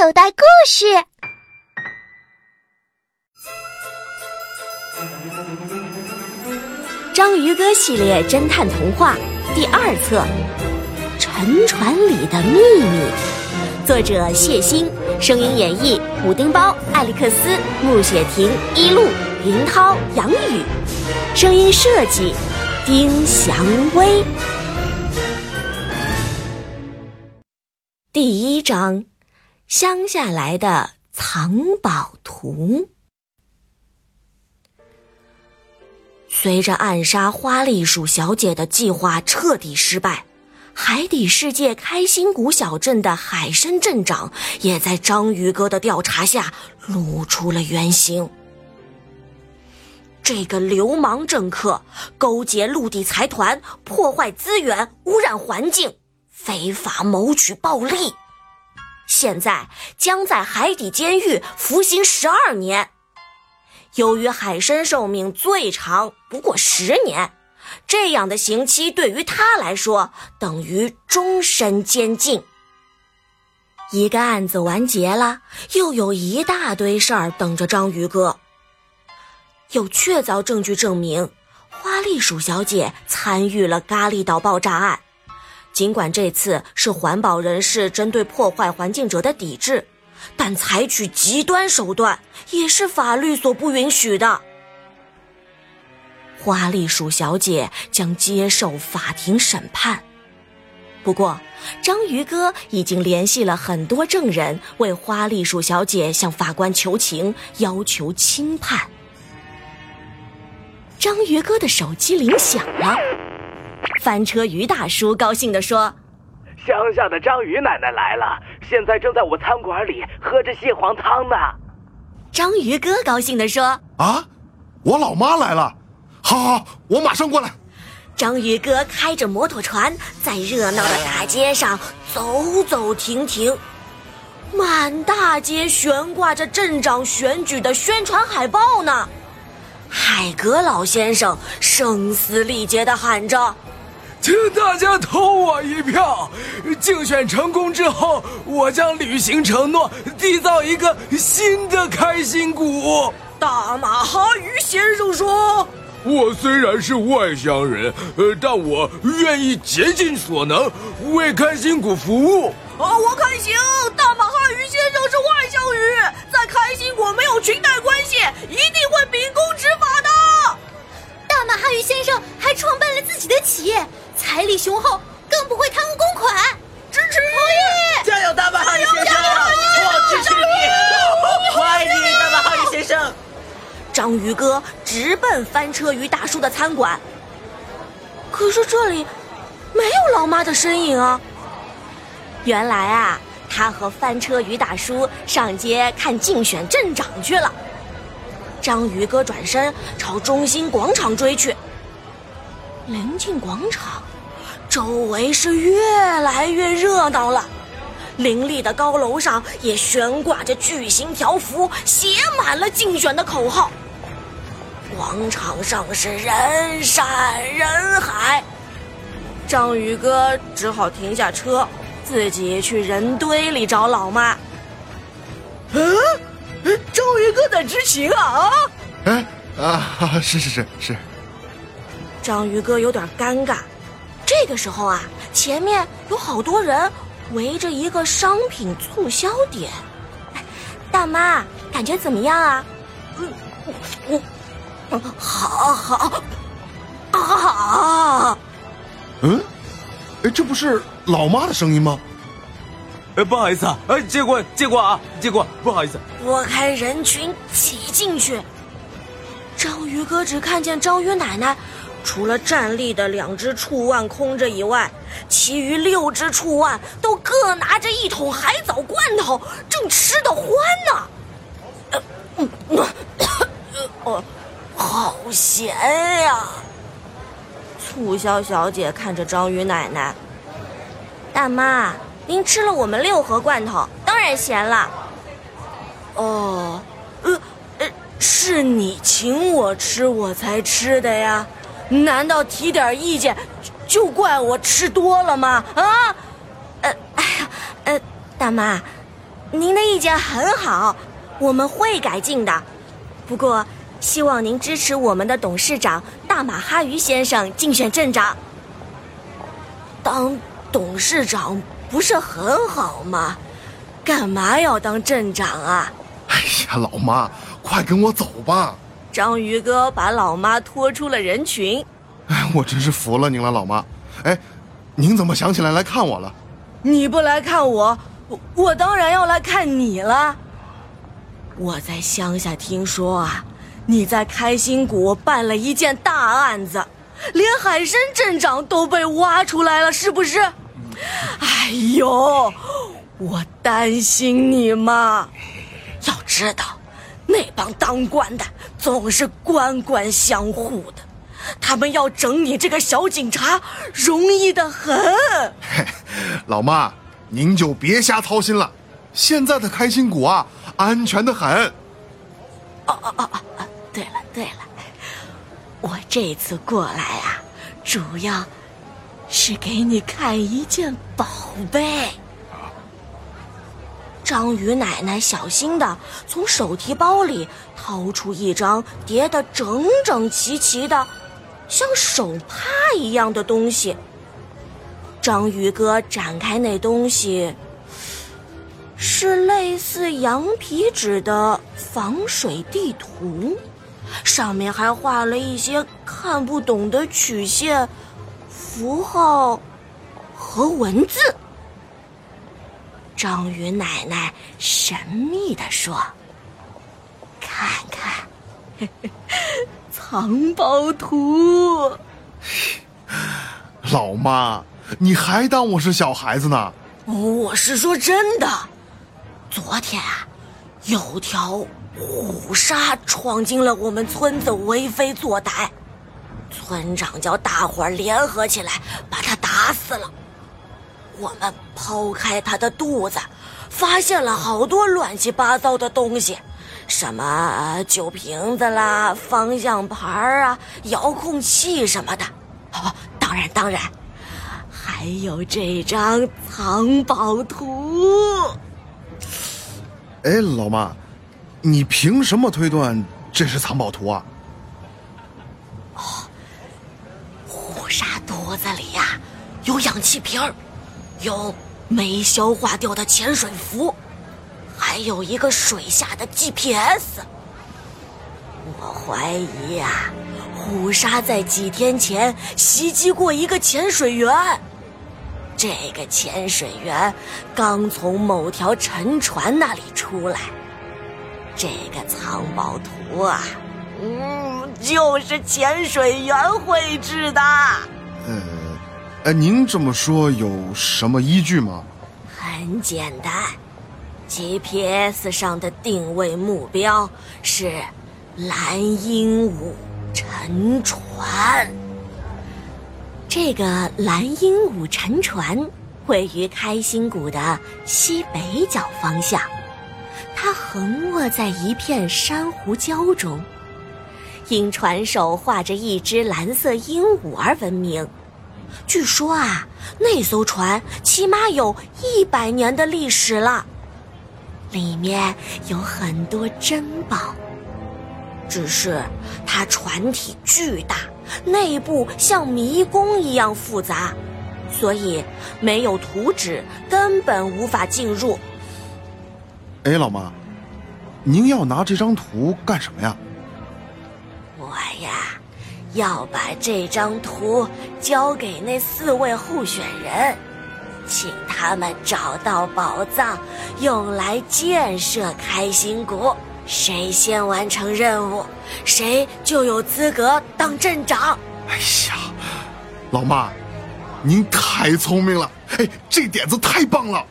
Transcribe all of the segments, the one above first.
口袋故事。章鱼哥系列侦探童话第二册《沉船里的秘密》，作者谢欣，声音演绎：补丁包、艾利克斯、穆雪婷、一路、林涛、杨宇，声音设计：丁祥威。第一章：乡下来的藏宝图。随着暗杀花栗鼠小姐的计划彻底失败，海底世界开心谷小镇的海参镇长也在章鱼哥的调查下露出了原形。这个流氓政客勾结陆地财团，破坏资源，污染环境，非法谋取暴利，现在将在海底监狱服刑十二年。由于海参寿命最长不过十年，这样的刑期对于他来说等于终身监禁。一个案子完结了，又有一大堆事儿等着章鱼哥。有确凿证据证明，花栗鼠小姐参与了咖喱岛爆炸案。尽管这次是环保人士针对破坏环境者的抵制。但采取极端手段也是法律所不允许的。花栗鼠小姐将接受法庭审判，不过章鱼哥已经联系了很多证人，为花栗鼠小姐向法官求情，要求轻判。章鱼哥的手机铃响了，翻车鱼大叔高兴地说。乡下的章鱼奶奶来了，现在正在我餐馆里喝着蟹黄汤呢。章鱼哥高兴地说：“啊，我老妈来了，好好，我马上过来。”章鱼哥开着摩托船在热闹的大街上走走停停，满大街悬挂着镇长选举的宣传海报呢。海格老先生声嘶力竭地喊着。请大家投我一票！竞选成功之后，我将履行承诺，缔造一个新的开心谷。大马哈鱼先生说：“我虽然是外乡人，呃，但我愿意竭尽所能为开心谷服务。”啊，我看行。大马哈鱼先生是外乡鱼，在开心果没有裙带关系，一定会秉公执法的。大马哈鱼先生还创办了自己的企业。财力雄厚，更不会贪污公款。支持，同意，加油，大马哈鱼先生！我支持你，我爱你，大马哈鱼先生。章鱼哥直奔翻车鱼大叔的餐馆，可是这里没有老妈的身影啊。原来啊，他和翻车鱼大叔上街看竞选镇长去了。章鱼哥转身朝中心广场追去。临近广场，周围是越来越热闹了。林立的高楼上也悬挂着巨型条幅，写满了竞选的口号。广场上是人山人海，章鱼哥只好停下车，自己去人堆里找老妈。嗯，章鱼哥在执勤啊啊！哎啊，是是是是。章鱼哥有点尴尬，这个时候啊，前面有好多人围着一个商品促销点。大妈，感觉怎么样啊？嗯，我，好好，好。嗯，哎，这不是老妈的声音吗？哎，不好意思啊，哎，借过借过啊，借过，不好意思。拨开人群挤进去，章鱼哥只看见章鱼奶奶。除了站立的两只触腕空着以外，其余六只触腕都各拿着一桶海藻罐头，正吃得欢呢。呃，好咸呀！促销小姐看着章鱼奶奶，大妈，您吃了我们六盒罐头，当然咸了。哦，呃呃，是你请我吃，我才吃的呀。难道提点意见，就怪我吃多了吗？啊，呃，哎呀，呃，大妈，您的意见很好，我们会改进的。不过，希望您支持我们的董事长大马哈鱼先生竞选镇长。当董事长不是很好吗？干嘛要当镇长啊？哎呀，老妈，快跟我走吧！章鱼哥把老妈拖出了人群。哎，我真是服了您了，老妈。哎，您怎么想起来来看我了？你不来看我，我我当然要来看你了。我在乡下听说啊，你在开心谷办了一件大案子，连海参镇长都被挖出来了，是不是？哎呦，我担心你嘛。要知道，那帮当官的总是官官相护的，他们要整你这个小警察，容易的很。嘿，老妈，您就别瞎操心了。现在的开心谷啊，安全的很。哦哦哦哦哦！对了对了，我这次过来啊，主要是给你看一件宝贝。章鱼奶奶小心的从手提包里掏出一张叠得整整齐齐的，像手帕一样的东西。章鱼哥展开那东西，是类似羊皮纸的防水地图，上面还画了一些看不懂的曲线、符号和文字。章鱼奶奶神秘地说：“看看，藏宝图。”老妈，你还当我是小孩子呢？我是说真的。昨天啊，有条虎鲨闯进了我们村子，为非作歹。村长叫大伙儿联合起来，把他打死了。我们剖开他的肚子，发现了好多乱七八糟的东西，什么酒瓶子啦、方向盘啊、遥控器什么的。哦，当然当然，还有这张藏宝图。哎，老妈，你凭什么推断这是藏宝图啊？哦，虎鲨肚子里呀，有氧气瓶儿。有没消化掉的潜水服，还有一个水下的 GPS。我怀疑呀，虎鲨在几天前袭击过一个潜水员。这个潜水员刚从某条沉船那里出来。这个藏宝图啊，嗯，就是潜水员绘制的。哎，您这么说有什么依据吗？很简单，GPS 上的定位目标是蓝鹦鹉沉船。这个蓝鹦鹉沉船位于开心谷的西北角方向，它横卧在一片珊瑚礁中，因船首画着一只蓝色鹦鹉而闻名。据说啊，那艘船起码有一百年的历史了，里面有很多珍宝。只是它船体巨大，内部像迷宫一样复杂，所以没有图纸根本无法进入。哎，老妈，您要拿这张图干什么呀？要把这张图交给那四位候选人，请他们找到宝藏，用来建设开心谷。谁先完成任务，谁就有资格当镇长。哎呀，老妈，您太聪明了！哎，这点子太棒了。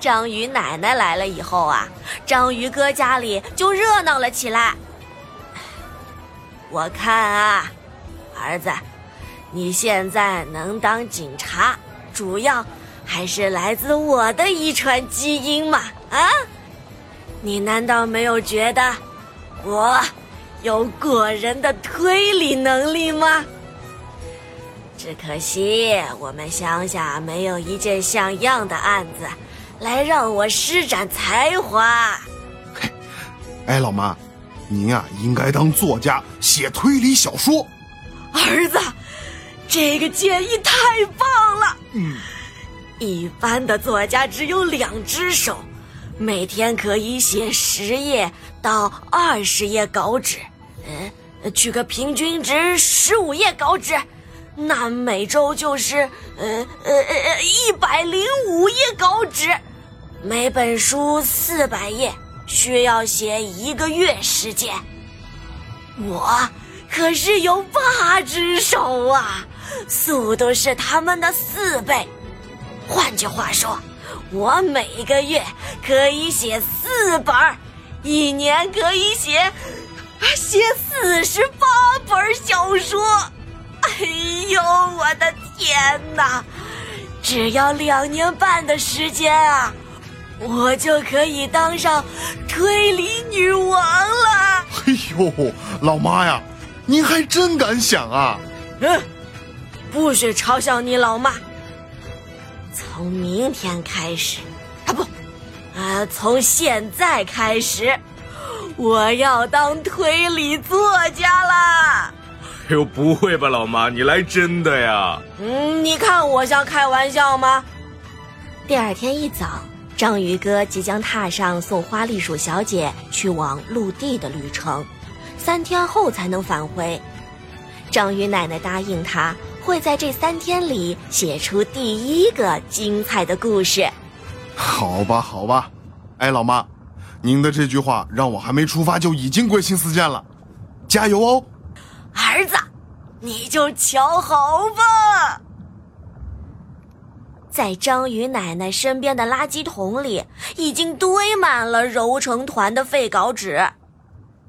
章鱼奶奶来了以后啊，章鱼哥家里就热闹了起来。我看啊。儿子，你现在能当警察，主要还是来自我的遗传基因嘛？啊，你难道没有觉得我有过人的推理能力吗？只可惜我们乡下没有一件像样的案子来让我施展才华。嘿，哎，老妈，您啊应该当作家，写推理小说。儿子，这个建议太棒了。嗯，一般的作家只有两只手，每天可以写十页到二十页稿纸，嗯，取个平均值十五页稿纸，那每周就是呃呃呃一百零五页稿纸，每本书四百页，需要写一个月时间。我。可是有八只手啊，速度是他们的四倍。换句话说，我每个月可以写四本，一年可以写写四十八本小说。哎呦，我的天哪！只要两年半的时间啊，我就可以当上推理女王了。哎呦，老妈呀！您还真敢想啊！嗯，不许嘲笑你老妈。从明天开始，啊不，啊从现在开始，我要当推理作家啦！哎呦，不会吧，老妈，你来真的呀？嗯，你看我像开玩笑吗？第二天一早，章鱼哥即将踏上送花栗鼠小姐去往陆地的旅程。三天后才能返回，章鱼奶奶答应他会在这三天里写出第一个精彩的故事。好吧，好吧，哎，老妈，您的这句话让我还没出发就已经归心似箭了，加油哦！儿子，你就瞧好吧。在章鱼奶奶身边的垃圾桶里，已经堆满了揉成团的废稿纸。